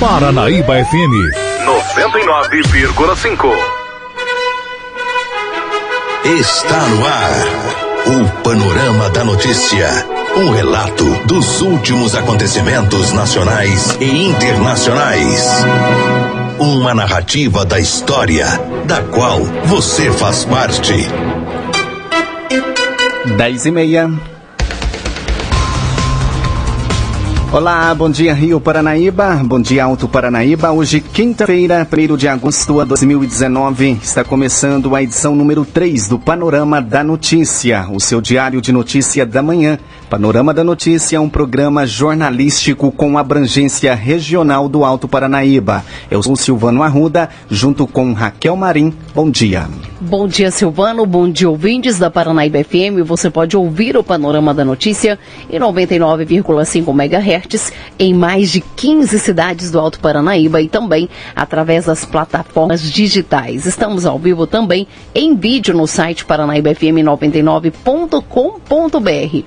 Paranaíba FM 99,5. Está no ar o Panorama da Notícia. Um relato dos últimos acontecimentos nacionais e internacionais. Uma narrativa da história, da qual você faz parte. Dez e meia. Olá, bom dia Rio Paranaíba, bom dia Alto Paranaíba. Hoje, quinta-feira, 1 de agosto de 2019, está começando a edição número 3 do Panorama da Notícia, o seu diário de notícia da manhã. Panorama da Notícia é um programa jornalístico com abrangência regional do Alto Paranaíba. Eu sou Silvano Arruda, junto com Raquel Marim. Bom dia. Bom dia, Silvano. Bom dia, ouvintes da Paranaíba FM. Você pode ouvir o Panorama da Notícia em 99,5 MHz em mais de 15 cidades do Alto Paranaíba e também através das plataformas digitais. Estamos ao vivo também em vídeo no site paranaíbafm99.com.br.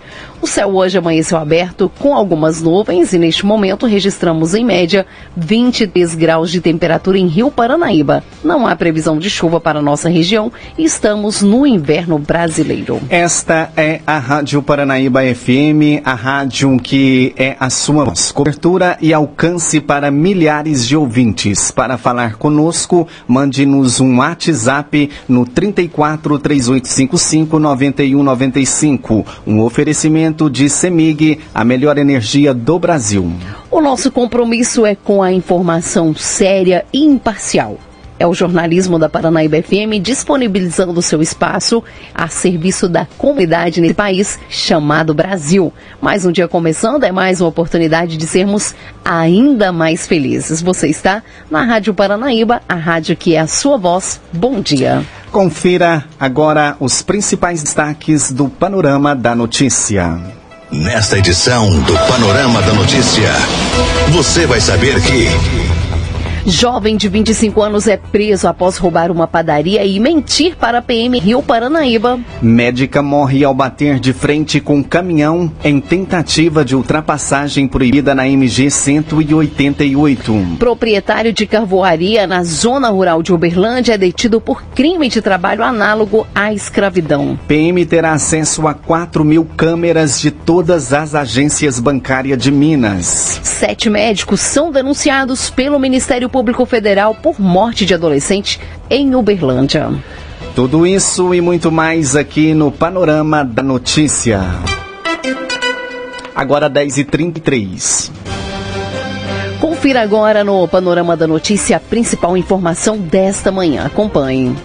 Céu hoje amanheceu aberto com algumas nuvens e neste momento registramos em média 23 graus de temperatura em Rio Paranaíba. Não há previsão de chuva para nossa região e estamos no inverno brasileiro. Esta é a Rádio Paranaíba FM, a rádio que é a sua cobertura e alcance para milhares de ouvintes. Para falar conosco, mande-nos um WhatsApp no 34 3855 9195. Um oferecimento de CEMIG, a melhor energia do Brasil. O nosso compromisso é com a informação séria e imparcial. É o jornalismo da Paranaíba FM disponibilizando seu espaço a serviço da comunidade nesse país chamado Brasil. Mais um dia começando, é mais uma oportunidade de sermos ainda mais felizes. Você está na Rádio Paranaíba, a rádio que é a sua voz. Bom dia. Confira agora os principais destaques do Panorama da Notícia. Nesta edição do Panorama da Notícia, você vai saber que. Jovem de 25 anos é preso após roubar uma padaria e mentir para a PM Rio Paranaíba. Médica morre ao bater de frente com caminhão em tentativa de ultrapassagem proibida na MG 188. Proprietário de carvoaria na zona rural de Uberlândia é detido por crime de trabalho análogo à escravidão. PM terá acesso a 4 mil câmeras de todas as agências bancárias de Minas. Sete médicos são denunciados pelo Ministério Público Federal por morte de adolescente em Uberlândia. Tudo isso e muito mais aqui no Panorama da Notícia. Agora 10h33. Confira agora no Panorama da Notícia a principal informação desta manhã. Acompanhe.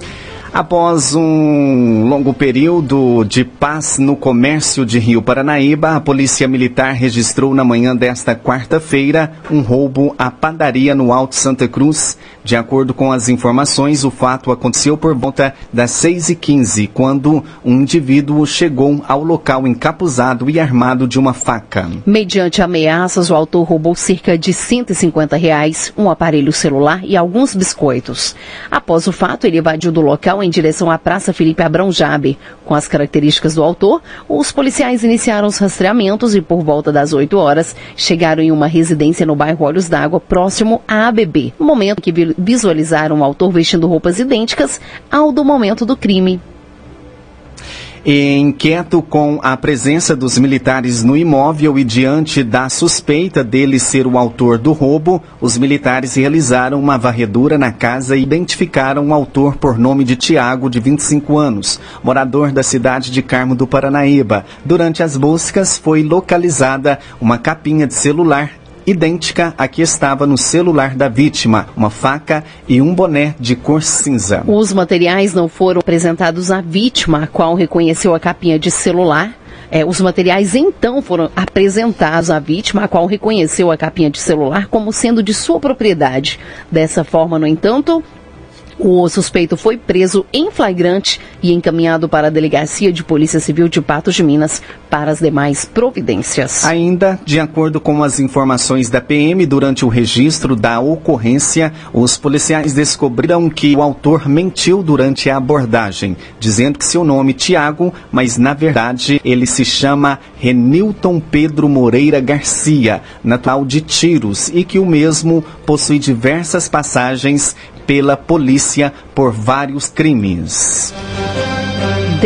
Após um longo período de paz no comércio de Rio Paranaíba, a Polícia Militar registrou na manhã desta quarta-feira um roubo à padaria no Alto Santa Cruz. De acordo com as informações, o fato aconteceu por volta das 6h15, quando um indivíduo chegou ao local encapuzado e armado de uma faca. Mediante ameaças, o autor roubou cerca de 150 reais, um aparelho celular e alguns biscoitos. Após o fato, ele evadiu do local em direção à Praça Felipe Abrão Jabe. Com as características do autor, os policiais iniciaram os rastreamentos e, por volta das 8 horas, chegaram em uma residência no bairro Olhos d'Água, próximo à ABB. No momento que visualizaram o autor vestindo roupas idênticas ao do momento do crime. Inquieto com a presença dos militares no imóvel e diante da suspeita dele ser o autor do roubo, os militares realizaram uma varredura na casa e identificaram o autor por nome de Tiago, de 25 anos, morador da cidade de Carmo do Paranaíba. Durante as buscas foi localizada uma capinha de celular idêntica à que estava no celular da vítima, uma faca e um boné de cor cinza. Os materiais não foram apresentados à vítima, a qual reconheceu a capinha de celular. É, os materiais então foram apresentados à vítima, a qual reconheceu a capinha de celular como sendo de sua propriedade. Dessa forma, no entanto, O suspeito foi preso em flagrante e encaminhado para a Delegacia de Polícia Civil de Patos de Minas para as demais providências. Ainda, de acordo com as informações da PM, durante o registro da ocorrência, os policiais descobriram que o autor mentiu durante a abordagem, dizendo que seu nome é Tiago, mas na verdade ele se chama Renilton Pedro Moreira Garcia, natural de Tiros, e que o mesmo possui diversas passagens pela polícia por vários crimes.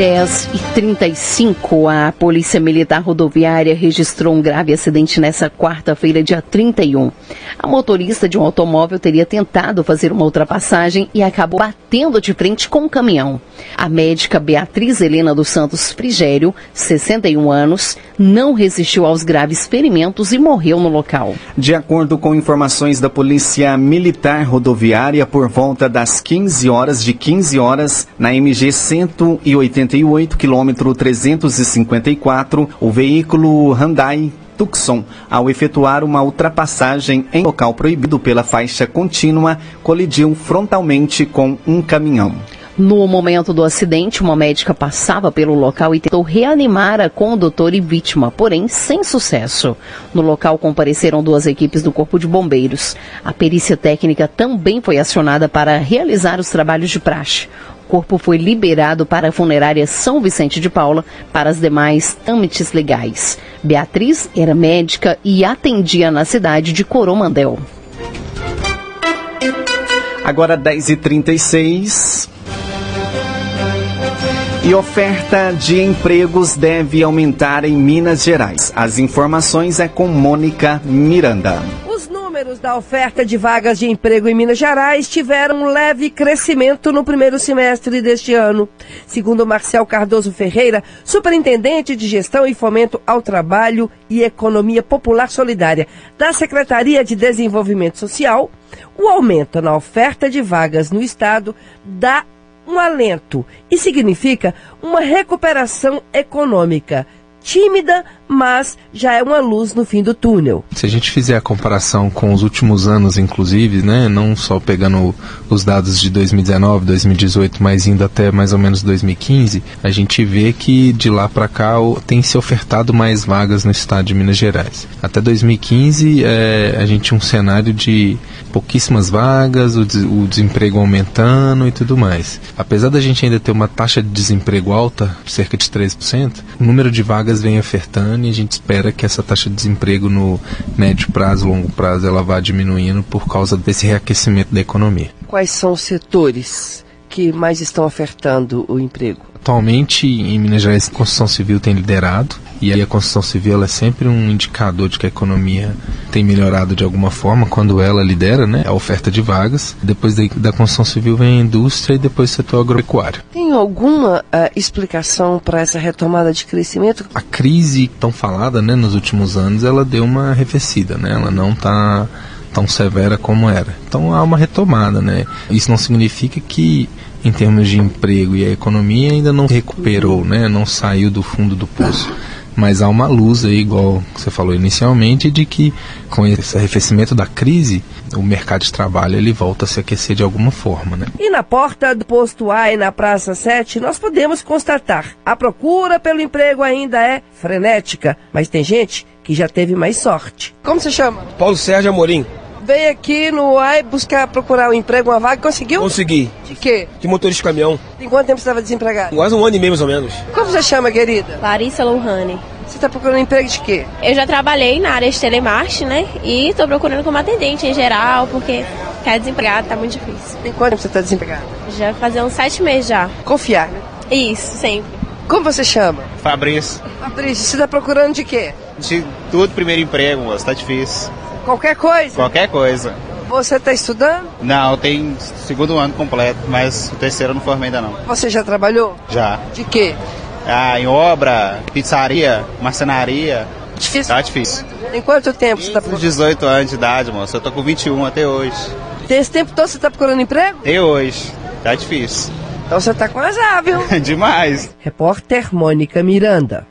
10 e 35, a Polícia Militar Rodoviária registrou um grave acidente nessa quarta-feira, dia 31. A motorista de um automóvel teria tentado fazer uma ultrapassagem e acabou batendo de frente com um caminhão. A médica Beatriz Helena dos Santos Frigério, 61 anos, não resistiu aos graves ferimentos e morreu no local. De acordo com informações da Polícia Militar Rodoviária, por volta das 15 horas de 15 horas, na MG 180 88, quilômetro 354, o veículo Hyundai Tucson, ao efetuar uma ultrapassagem em local proibido pela faixa contínua, colidiu frontalmente com um caminhão. No momento do acidente, uma médica passava pelo local e tentou reanimar a condutora e vítima, porém sem sucesso. No local compareceram duas equipes do Corpo de Bombeiros. A perícia técnica também foi acionada para realizar os trabalhos de praxe corpo foi liberado para a funerária São Vicente de Paula para as demais trâmites legais. Beatriz era médica e atendia na cidade de Coromandel. Agora 10h36. E oferta de empregos deve aumentar em Minas Gerais. As informações é com Mônica Miranda da oferta de vagas de emprego em Minas Gerais tiveram um leve crescimento no primeiro semestre deste ano. Segundo Marcel Cardoso Ferreira, superintendente de Gestão e Fomento ao Trabalho e Economia Popular Solidária da Secretaria de Desenvolvimento Social, o aumento na oferta de vagas no Estado dá um alento e significa uma recuperação econômica tímida, mas já é uma luz no fim do túnel. Se a gente fizer a comparação com os últimos anos, inclusive, né, não só pegando os dados de 2019, 2018, mas indo até mais ou menos 2015, a gente vê que de lá para cá tem se ofertado mais vagas no estado de Minas Gerais. Até 2015, é, a gente tinha um cenário de pouquíssimas vagas, o, des o desemprego aumentando e tudo mais. Apesar da gente ainda ter uma taxa de desemprego alta, cerca de 13%, o número de vagas vem ofertando e a gente espera que essa taxa de desemprego no médio prazo, longo prazo, ela vá diminuindo por causa desse reaquecimento da economia. Quais são os setores que mais estão ofertando o emprego? Atualmente, em Minas Gerais, a construção civil tem liderado, e aí a construção civil é sempre um indicador de que a economia tem melhorado de alguma forma quando ela lidera né, a oferta de vagas. Depois da, construção civil vem a indústria e depois o setor agropecuário. Tem alguma uh, explicação para essa retomada de crescimento? A crise tão falada né, nos últimos anos, ela deu uma arrefecida, né? ela não está tão severa como era. Então há uma retomada, né? Isso não significa que em termos de emprego e a economia ainda não recuperou, né? Não saiu do fundo do poço. Mas há uma luz aí, igual você falou inicialmente, de que com esse arrefecimento da crise, o mercado de trabalho ele volta a se aquecer de alguma forma, né? E na porta do posto A e na Praça 7, nós podemos constatar, a procura pelo emprego ainda é frenética, mas tem gente que já teve mais sorte. Como você chama? Paulo Sérgio Amorim veio aqui no AI buscar procurar um emprego, uma vaga, conseguiu? Consegui. De quê? De motorista de caminhão. Em quanto tempo você estava desempregado? Quase um ano e meio, mais ou menos. Como você chama, querida? Larissa Lohane. Você está procurando emprego de quê? Eu já trabalhei na área de telemarketing, né? E estou procurando como atendente em geral, porque ficar desempregado tá muito difícil. Em quanto tempo você está desempregado? Já fazer uns sete meses já. Confiar, né? Isso, sempre. Como você chama? Fabrício. Fabrício, você está procurando de quê? De tudo, primeiro emprego, moço, tá difícil. Qualquer coisa? Qualquer coisa. Você está estudando? Não, tem segundo ano completo, mas o terceiro eu não formei ainda não. Você já trabalhou? Já. De quê? Ah, em obra, pizzaria, marcenaria. Difícil? Tá difícil. Em quanto tempo você está procurando? 18 anos de idade, moço. Eu tô com 21 até hoje. Tem esse tempo todo você está procurando emprego? Até hoje. Tá difícil. Então você tá com azar, viu? Demais. Repórter Mônica Miranda.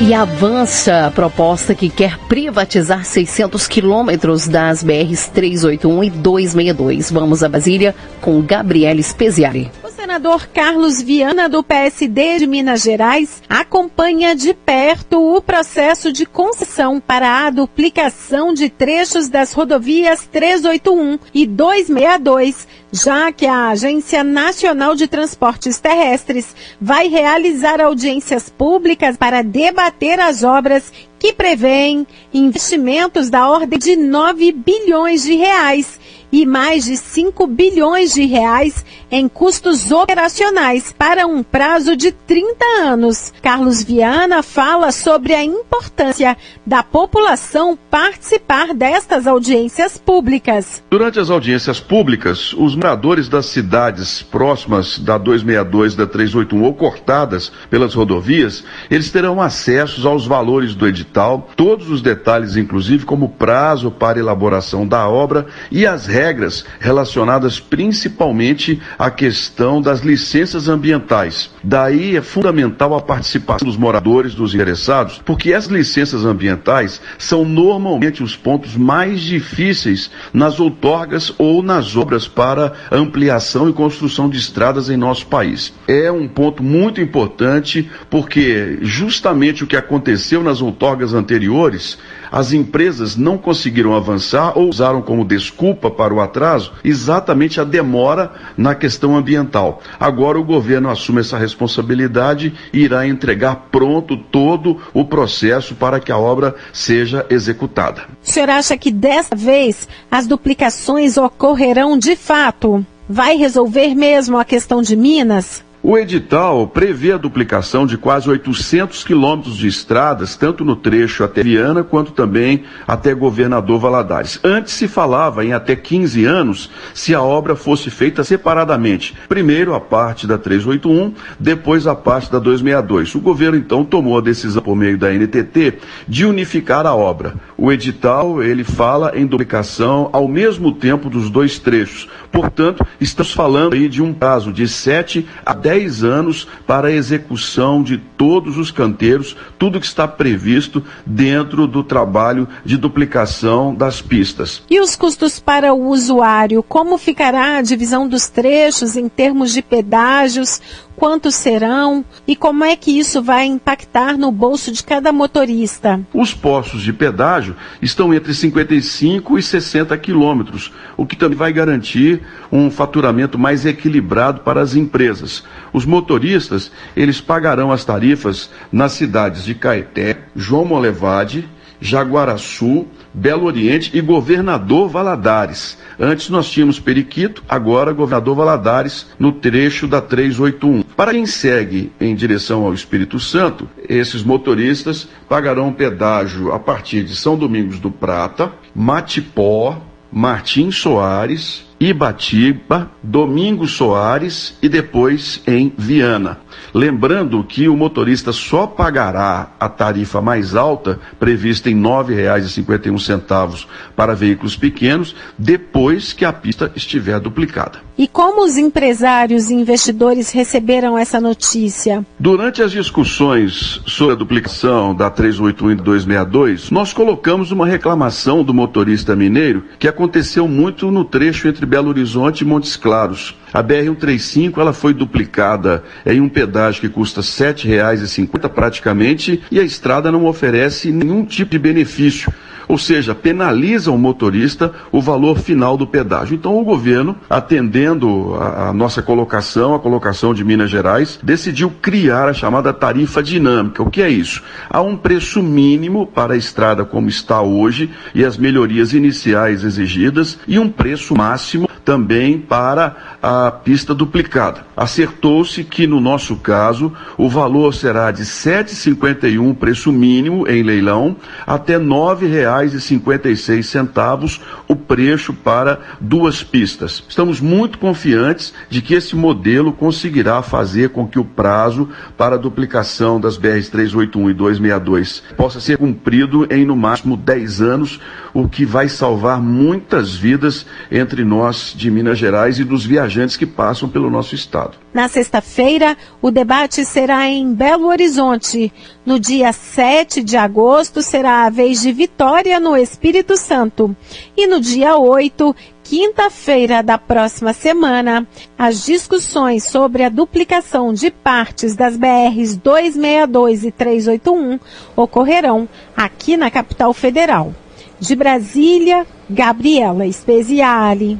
E avança a proposta que quer privatizar 600 quilômetros das BRs 381 e 262. Vamos a Brasília com Gabriele Speziari senador Carlos Viana, do PSD de Minas Gerais, acompanha de perto o processo de concessão para a duplicação de trechos das rodovias 381 e 262, já que a Agência Nacional de Transportes Terrestres vai realizar audiências públicas para debater as obras que prevêem investimentos da ordem de 9 bilhões de reais e mais de 5 bilhões de reais em custos operacionais para um prazo de 30 anos. Carlos Viana fala sobre a importância da população participar destas audiências públicas. Durante as audiências públicas, os moradores das cidades próximas da 262 da 381 ou cortadas pelas rodovias, eles terão acesso aos valores do edital, todos os detalhes, inclusive como prazo para elaboração da obra e as regras relacionadas principalmente à questão das licenças ambientais. Daí é fundamental a participação dos moradores, dos interessados, porque essas licenças ambientais são normalmente os pontos mais difíceis nas outorgas ou nas obras para ampliação e construção de estradas em nosso país. É um ponto muito importante porque justamente o que aconteceu nas outorgas anteriores as empresas não conseguiram avançar ou usaram como desculpa para o atraso exatamente a demora na questão ambiental. Agora o governo assume essa responsabilidade e irá entregar pronto todo o processo para que a obra seja executada. O senhor acha que dessa vez as duplicações ocorrerão de fato? Vai resolver mesmo a questão de Minas? O edital prevê a duplicação de quase 800 quilômetros de estradas, tanto no trecho até Viana, quanto também até Governador Valadares. Antes se falava em até 15 anos se a obra fosse feita separadamente. Primeiro a parte da 381, depois a parte da 262. O governo então tomou a decisão por meio da NTT de unificar a obra. O edital, ele fala em duplicação ao mesmo tempo dos dois trechos. Portanto, estamos falando aí de um prazo de 7 a 10 10 anos para a execução de todos os canteiros, tudo que está previsto dentro do trabalho de duplicação das pistas. E os custos para o usuário? Como ficará a divisão dos trechos em termos de pedágios? quantos serão e como é que isso vai impactar no bolso de cada motorista? Os postos de pedágio estão entre 55 e 60 quilômetros, o que também vai garantir um faturamento mais equilibrado para as empresas. Os motoristas, eles pagarão as tarifas nas cidades de Caeté, João Molevade, Jaguaraçu, Belo Oriente e Governador Valadares. Antes nós tínhamos Periquito, agora Governador Valadares, no trecho da 381. Para quem segue em direção ao Espírito Santo, esses motoristas pagarão pedágio a partir de São Domingos do Prata, Matipó, Martim Soares, Ibatiba, Domingos Soares e depois em Viana. Lembrando que o motorista só pagará a tarifa mais alta, prevista em R$ 9,51 para veículos pequenos, depois que a pista estiver duplicada. E como os empresários e investidores receberam essa notícia? Durante as discussões sobre a duplicação da 381 e 262, nós colocamos uma reclamação do motorista mineiro que aconteceu muito no trecho entre Belo Horizonte e Montes Claros. A BR-135 ela foi duplicada em um pedágio que custa R$ 7,50 praticamente e a estrada não oferece nenhum tipo de benefício ou seja, penaliza o motorista o valor final do pedágio. Então o governo, atendendo a, a, nossa colocação, a colocação de Minas Gerais, decidiu criar a chamada tarifa dinâmica. O que é isso? Há um preço mínimo para a estrada como está hoje e as melhorias iniciais exigidas e um preço máximo também para a pista duplicada. Acertou-se que, no nosso caso, o valor será de R$ 7,51 preço mínimo em leilão, até R$ 9,56 o preço para duas pistas. Estamos muito confiantes de que esse modelo conseguirá fazer com que o prazo para a duplicação das BRs 381 e 262 possa ser cumprido em no máximo 10 anos, o que vai salvar muitas vidas entre nós de Minas Gerais e dos viajantes viajantes que passam pelo nosso estado. Na sexta-feira, o debate será em Belo Horizonte. No dia 7 de agosto, será a vez de Vitória, no Espírito Santo. E no dia 8, quinta-feira da próxima semana, as discussões sobre a duplicação de partes das BRs 262 e 381 ocorrerão aqui na capital federal. De Brasília, Gabriela Speziale.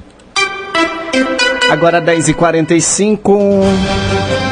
Agora 10h45.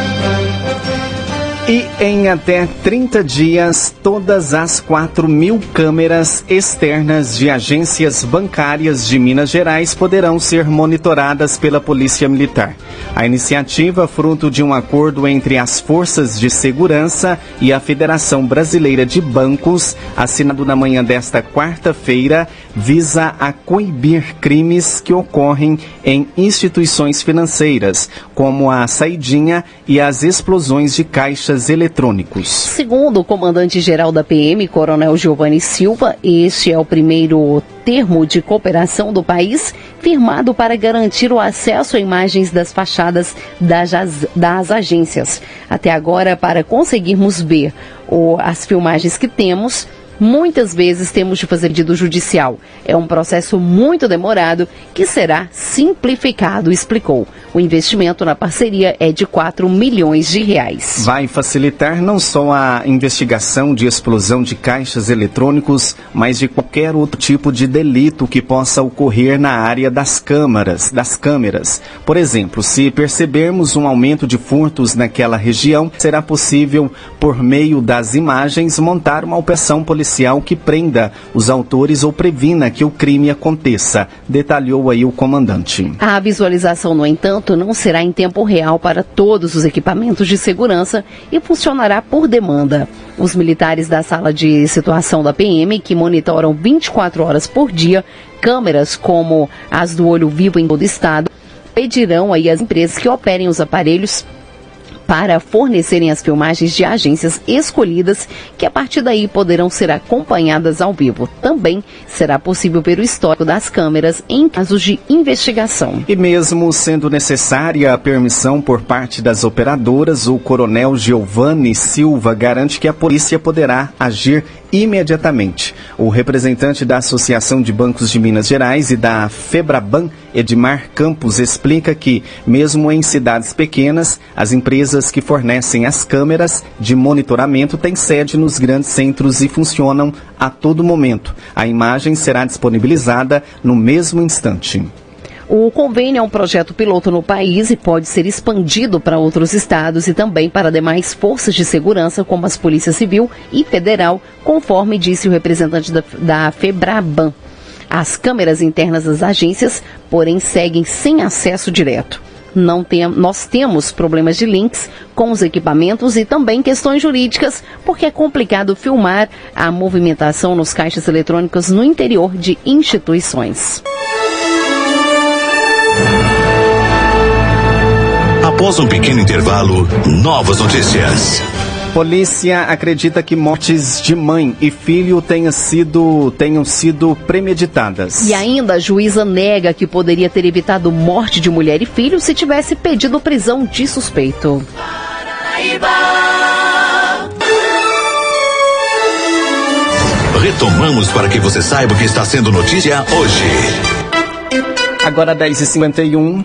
E em até 30 dias, todas as 4 mil câmeras externas de agências bancárias de Minas Gerais poderão ser monitoradas pela Polícia Militar. A iniciativa, fruto de um acordo entre as Forças de Segurança e a Federação Brasileira de Bancos, assinado na manhã desta quarta-feira, visa a coibir crimes que ocorrem em instituições financeiras, como a saidinha e as explosões de caixas eletrônicos. Segundo o comandante-geral da PM, Coronel Giovanni Silva, este é o primeiro termo de cooperação do país firmado para garantir o acesso a imagens das fachadas das, das agências. Até agora, para conseguirmos ver o, as filmagens que temos, muitas vezes temos de fazer pedido judicial. É um processo muito demorado que será simplificado, explicou. O investimento na parceria é de 4 milhões de reais. Vai facilitar não só a investigação de explosão de caixas eletrônicos, mas de qualquer outro tipo de delito que possa ocorrer na área das câmaras, das câmeras. Por exemplo, se percebermos um aumento de furtos naquela região, será possível, por meio das imagens, montar uma operação policial que prenda os autores ou previna que o crime aconteça, detalhou aí o comandante. A visualização, no entanto, não será em tempo real para todos os equipamentos de segurança e funcionará por demanda. Os militares da sala de situação da PM, que monitoram 24 horas por dia câmeras como as do olho vivo em todo o estado, pedirão aí às empresas que operem os aparelhos para fornecerem as filmagens de agências escolhidas, que a partir daí poderão ser acompanhadas ao vivo. Também será possível ver o histórico das câmeras em casos de investigação. E mesmo sendo necessária a permissão por parte das operadoras, o coronel Giovanni Silva garante que a polícia poderá agir imediatamente. O representante da Associação de Bancos de Minas Gerais e da Febraban, Edmar Campos, explica que, mesmo em cidades pequenas, as empresas que fornecem as câmeras de monitoramento têm sede nos grandes centros e funcionam a todo momento. A imagem será disponibilizada no mesmo instante. O convênio é um projeto piloto no país e pode ser expandido para outros estados e também para demais forças de segurança, como as Polícia Civil e Federal, conforme disse o representante da, Febraban. As câmeras internas das agências, porém, seguem sem acesso direto. Não tem, nós temos problemas de links com os equipamentos e também questões jurídicas, porque é complicado filmar a movimentação nos caixas eletrônicos no interior de instituições. Após um pequeno intervalo, novas notícias. Polícia acredita que mortes de mãe e filho tenham sido, tenham sido premeditadas. E ainda a juíza nega que poderia ter evitado morte de mulher e filho se tivesse pedido prisão de suspeito. Retomamos para que você saiba o que está sendo notícia hoje. Agora 10h51.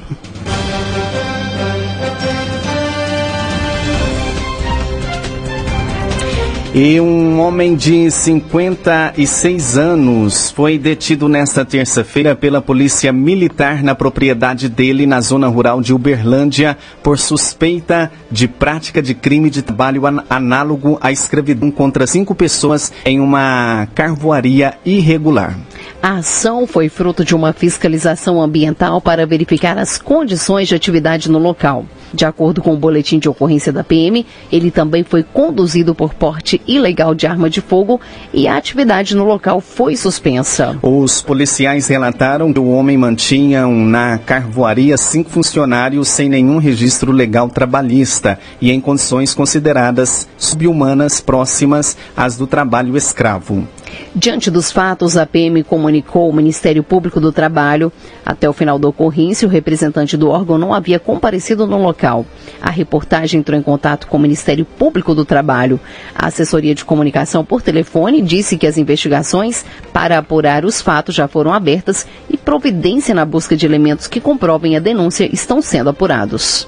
E um homem de 56 anos foi detido nesta terça-feira pela Polícia Militar na propriedade dele na zona rural de Uberlândia por suspeita de prática de crime de trabalho análogo à escravidão contra cinco pessoas em uma carvoaria irregular. A ação foi fruto de uma fiscalização ambiental para verificar as condições de atividade no local. De acordo com o boletim de ocorrência da PM, ele também foi conduzido por porte ilegal de arma de fogo e a atividade no local foi suspensa. Os policiais relataram que o homem mantinha na carvoaria cinco funcionários sem nenhum registro legal trabalhista e em condições consideradas subhumanas próximas às do trabalho escravo. Diante dos fatos, a PM comunicou ao Ministério Público do Trabalho. Até o final da ocorrência, o representante do órgão não havia comparecido no local. A reportagem entrou em contato com o Ministério Público do Trabalho. A assessoria de comunicação por telefone disse que as investigações para apurar os fatos já foram abertas e providência na busca de elementos que comprovem a denúncia estão sendo apurados.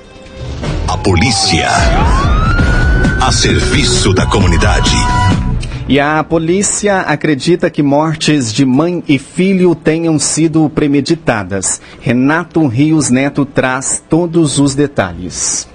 A polícia. A serviço da comunidade. E a polícia acredita que mortes de mãe e filho tenham sido premeditadas. Renato Rios Neto traz todos os detalhes.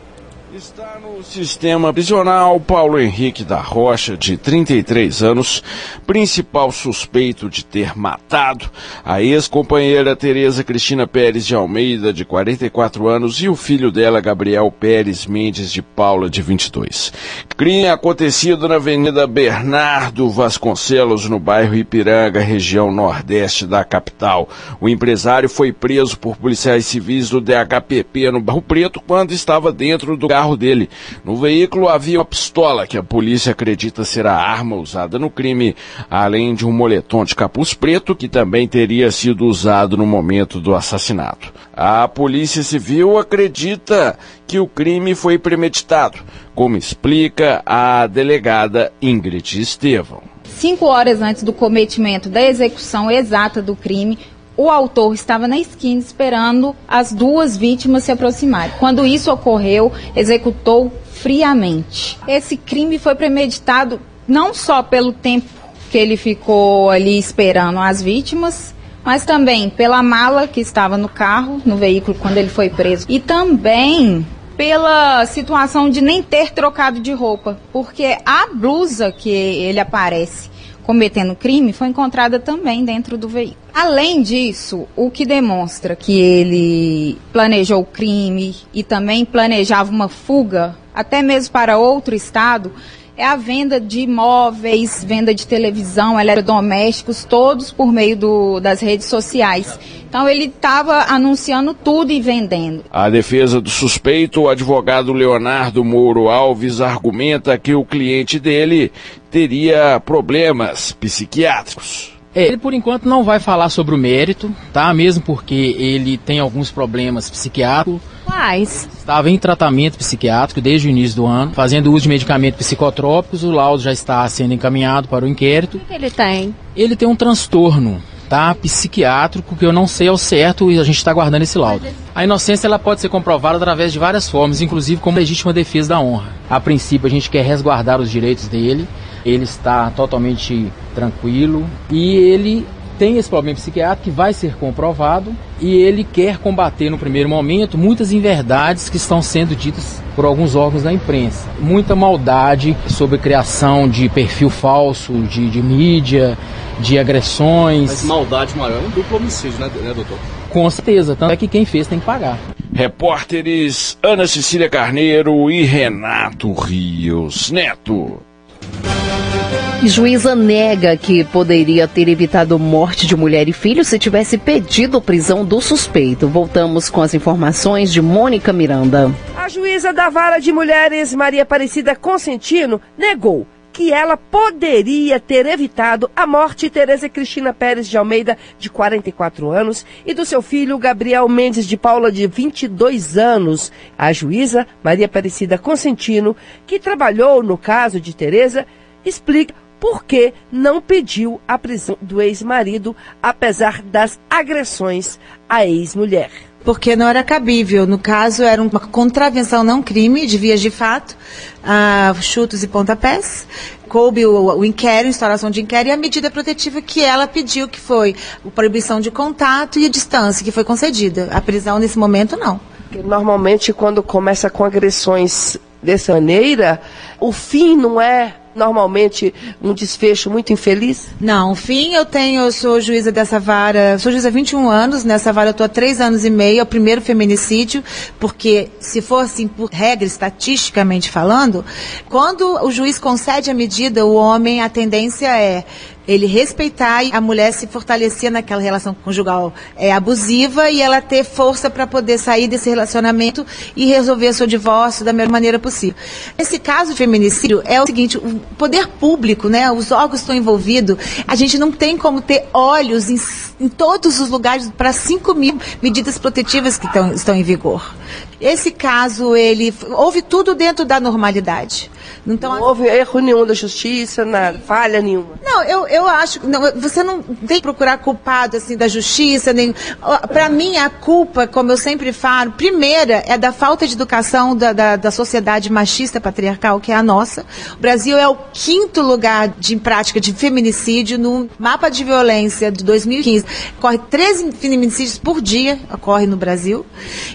Sistema prisional Paulo Henrique da Rocha, de 33 anos, principal suspeito de ter matado a ex-companheira Tereza Cristina Pérez de Almeida, de 44 anos, e o filho dela, Gabriel Pérez Mendes de Paula, de 22. Crime acontecido na Avenida Bernardo Vasconcelos, no bairro Ipiranga, região nordeste da capital. O empresário foi preso por policiais civis do DHPP no Barro Preto quando estava dentro do carro dele. No veículo havia uma pistola que a polícia acredita ser a arma usada no crime, além de um moletom de capuz preto que também teria sido usado no momento do assassinato. A Polícia Civil acredita que o crime foi premeditado, como explica a delegada Ingrid Estevão. Cinco horas antes do cometimento da execução exata do crime, o autor estava na esquina esperando as duas vítimas se aproximarem. Quando isso ocorreu, executou friamente. Esse crime foi premeditado não só pelo tempo que ele ficou ali esperando as vítimas, mas também pela mala que estava no carro, no veículo quando ele foi preso, e também pela situação de nem ter trocado de roupa, porque a blusa que ele aparece cometendo crime foi encontrada também dentro do veículo. Além disso, o que demonstra que ele planejou o crime e também planejava uma fuga, até mesmo para outro estado, é a venda de imóveis, venda de televisão, eletrodomésticos, todos por meio do, das redes sociais. Então ele estava anunciando tudo e vendendo. A defesa do suspeito, o advogado Leonardo Mouro Alves, argumenta que o cliente dele teria problemas psiquiátricos. Ele, por enquanto, não vai falar sobre o mérito, tá? Mesmo porque ele tem alguns problemas psiquiátricos. Quais? Estava em tratamento psiquiátrico desde o início do ano, fazendo uso de medicamentos psicotrópicos. O laudo já está sendo encaminhado para o inquérito. O que ele tem? Ele tem um transtorno tá? psiquiátrico que eu não sei ao certo e a gente está guardando esse laudo. A inocência ela pode ser comprovada através de várias formas, inclusive como legítima defesa da honra. A princípio a gente quer resguardar os direitos dele, ele está totalmente tranquilo e ele tem esse problema psiquiátrico que vai ser comprovado e ele quer combater no primeiro momento muitas inverdades que estão sendo ditas por alguns órgãos da imprensa. Muita maldade sobre criação de perfil falso, de, de mídia, de agressões. Mas maldade maior é um duplo homicídio, né, né doutor? Com certeza, tanto é que quem fez tem que pagar. Repórteres Ana Cecília Carneiro e Renato Rios Neto. Juíza nega que poderia ter evitado morte de mulher e filho se tivesse pedido prisão do suspeito. Voltamos com as informações de Mônica Miranda. A juíza da Vara de Mulheres, Maria Aparecida Consentino, negou que ela poderia ter evitado a morte de Tereza Cristina Pérez de Almeida, de 44 anos, e do seu filho Gabriel Mendes de Paula, de 22 anos. A juíza Maria Aparecida Consentino, que trabalhou no caso de Tereza, explica por que não pediu a prisão do ex-marido, apesar das agressões à ex-mulher porque não era cabível. No caso, era uma contravenção, não crime, de vias de fato, uh, chutos e pontapés. Coube o, o inquérito, instauração de inquérito e a medida protetiva que ela pediu, que foi a proibição de contato e a distância, que foi concedida. A prisão, nesse momento, não. Normalmente, quando começa com agressões dessa maneira, o fim não é normalmente um desfecho muito infeliz? Não, fim eu tenho, eu sou juíza dessa vara, sou juíza há 21 anos, nessa vara eu estou há 3 anos e meio, é o primeiro feminicídio, porque se for assim, por regra, estatisticamente falando, quando o juiz concede a medida, o homem, a tendência é Ele respeitar e a mulher se fortalecer naquela relação conjugal é, abusiva e ela ter força para poder sair desse relacionamento e resolver seu divórcio da melhor maneira possível. Esse caso de feminicídio é o seguinte, o poder público, né, os órgãos estão envolvidos, a gente não tem como ter olhos em, em todos os lugares para 5 mil medidas protetivas que tão, estão em vigor. Esse caso, ele houve tudo dentro da normalidade. Então, não houve erro nenhum da justiça, nada, falha nenhuma. Não, eu, eu acho que você não tem que procurar culpado assim da justiça, nem para mim a culpa, como eu sempre falo, primeira é da falta de educação da, da, da, sociedade machista patriarcal que é a nossa. O Brasil é o quinto lugar de prática de feminicídio no mapa de violência de 2015. Corre 13 feminicídios por dia, ocorre no Brasil.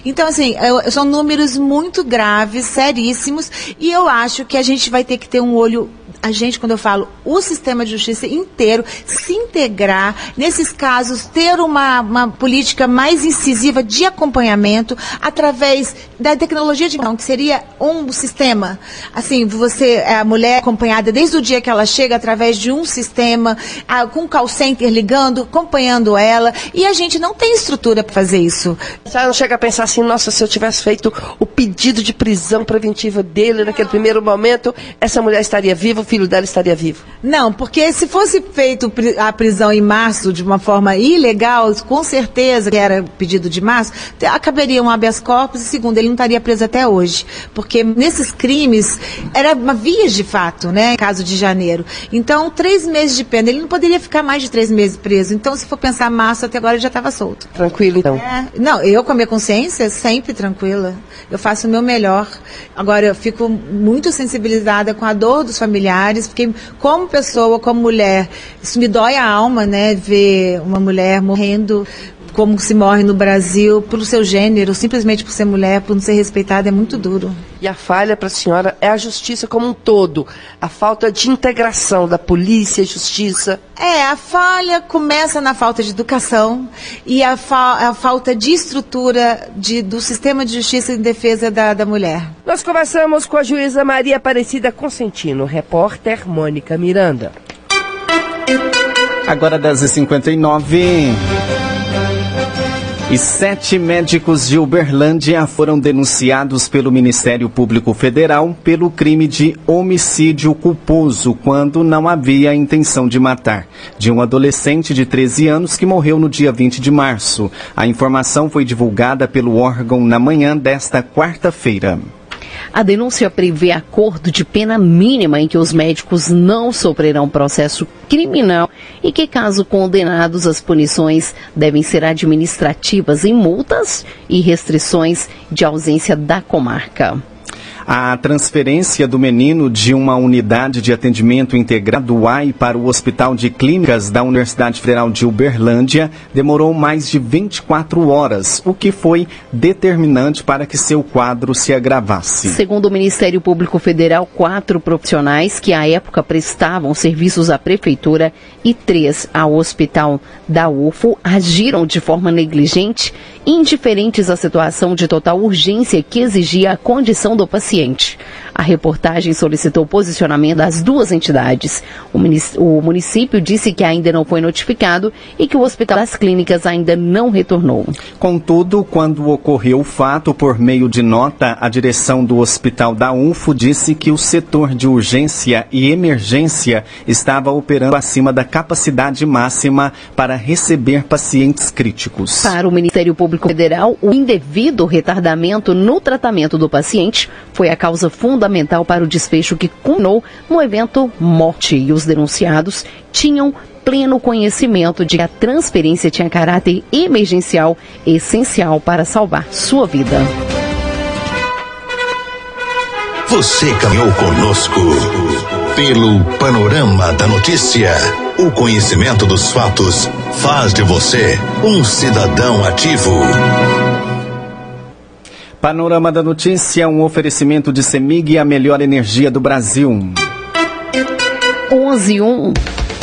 Então assim, eu, são números muito graves, seríssimos, e eu acho que a gente vai ter que ter um olho a gente, quando eu falo o sistema de justiça inteiro, se integrar nesses casos, ter uma, uma política mais incisiva de acompanhamento através da tecnologia de mão, que seria um sistema. Assim, você, é a mulher acompanhada desde o dia que ela chega através de um sistema, a, com call center ligando, acompanhando ela, e a gente não tem estrutura para fazer isso. Você não chega a pensar assim, nossa, se eu tivesse feito o pedido de prisão preventiva dele naquele primeiro momento, essa mulher estaria viva, o filho dela estaria vivo. Não, porque se fosse feito a prisão em março de uma forma ilegal, com certeza que era pedido de março, acabaria um habeas corpus e segundo, ele não estaria preso até hoje. Porque nesses crimes era uma via de fato, né? Caso de janeiro. Então, três meses de pena. Ele não poderia ficar mais de três meses preso. Então, se for pensar março, até agora ele já estava solto. Tranquilo, então. É, não, eu com a minha consciência, sempre tranquila. Eu faço o meu melhor. Agora, eu fico muito sensibilizada com a dor dos familiares, porque como pessoa, como mulher, isso me dói a alma, né? Ver uma mulher morrendo como se morre no Brasil pelo seu gênero, simplesmente por ser mulher, por não ser respeitada, é muito duro. E a falha para a senhora é a justiça como um todo, a falta de integração da polícia e justiça. É, a falha começa na falta de educação e a, fa a falta de estrutura de, do sistema de justiça em defesa da, da mulher. Nós conversamos com a juíza Maria Aparecida Consentino, repórter Mônica Miranda. Agora 10h59. E sete médicos de Uberlândia foram denunciados pelo Ministério Público Federal pelo crime de homicídio culposo, quando não havia intenção de matar, de um adolescente de 13 anos que morreu no dia 20 de março. A informação foi divulgada pelo órgão na manhã desta quarta-feira. A denúncia prevê acordo de pena mínima em que os médicos não sofrerão processo criminal e que, caso condenados, as punições devem ser administrativas em multas e restrições de ausência da comarca. A transferência do menino de uma unidade de atendimento integrado UAI para o Hospital de Clínicas da Universidade Federal de Uberlândia demorou mais de 24 horas, o que foi determinante para que seu quadro se agravasse. Segundo o Ministério Público Federal, quatro profissionais que à época prestavam serviços à prefeitura e três ao hospital da UFO agiram de forma negligente, indiferentes à situação de total urgência que exigia a condição do paciente. A reportagem solicitou posicionamento das duas entidades. O município disse que ainda não foi notificado e que o Hospital das Clínicas ainda não retornou. Contudo, quando ocorreu o fato, por meio de nota, a direção do Hospital da UFO disse que o setor de urgência e emergência estava operando acima da capacidade máxima para receber pacientes críticos. Para o Ministério Público Federal, o indevido retardamento no tratamento do paciente foi a causa fundamental para o desfecho que culminou no evento morte e os denunciados tinham pleno conhecimento de que a transferência tinha caráter emergencial essencial para salvar sua vida. Você caminhou conosco pelo panorama da notícia. O conhecimento dos fatos faz de você um cidadão ativo. Panorama da Notícia, um oferecimento de Semig, a melhor energia do Brasil. 11 1.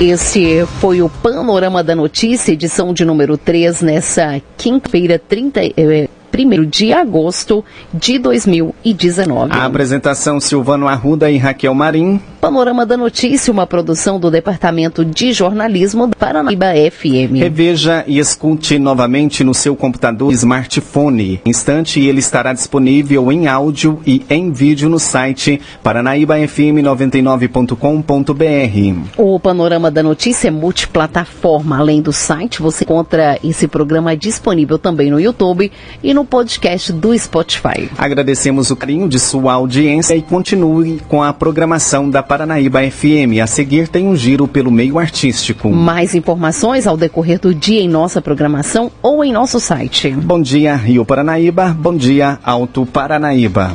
Esse foi o Panorama da Notícia, edição de número 3, nessa quinta-feira, 30. Eh, 1 de agosto de 2019. A apresentação Silvano Arruda e Raquel Marim. Panorama da Notícia, uma produção do Departamento de Jornalismo do Paranaíba FM. Reveja e escute novamente no seu computador smartphone. Em instante, ele estará disponível em áudio e em vídeo no site paranaíbafm99.com.br. O Panorama da Notícia é multiplataforma. Além do site, você encontra esse programa disponível também no YouTube e no podcast do Spotify. Agradecemos o carinho de sua audiência e continue com a programação da Paranaíba FM. A seguir tem um giro pelo meio artístico. Mais informações ao decorrer do dia em nossa programação ou em nosso site. Bom dia, Rio Paranaíba. Bom dia, Alto Paranaíba.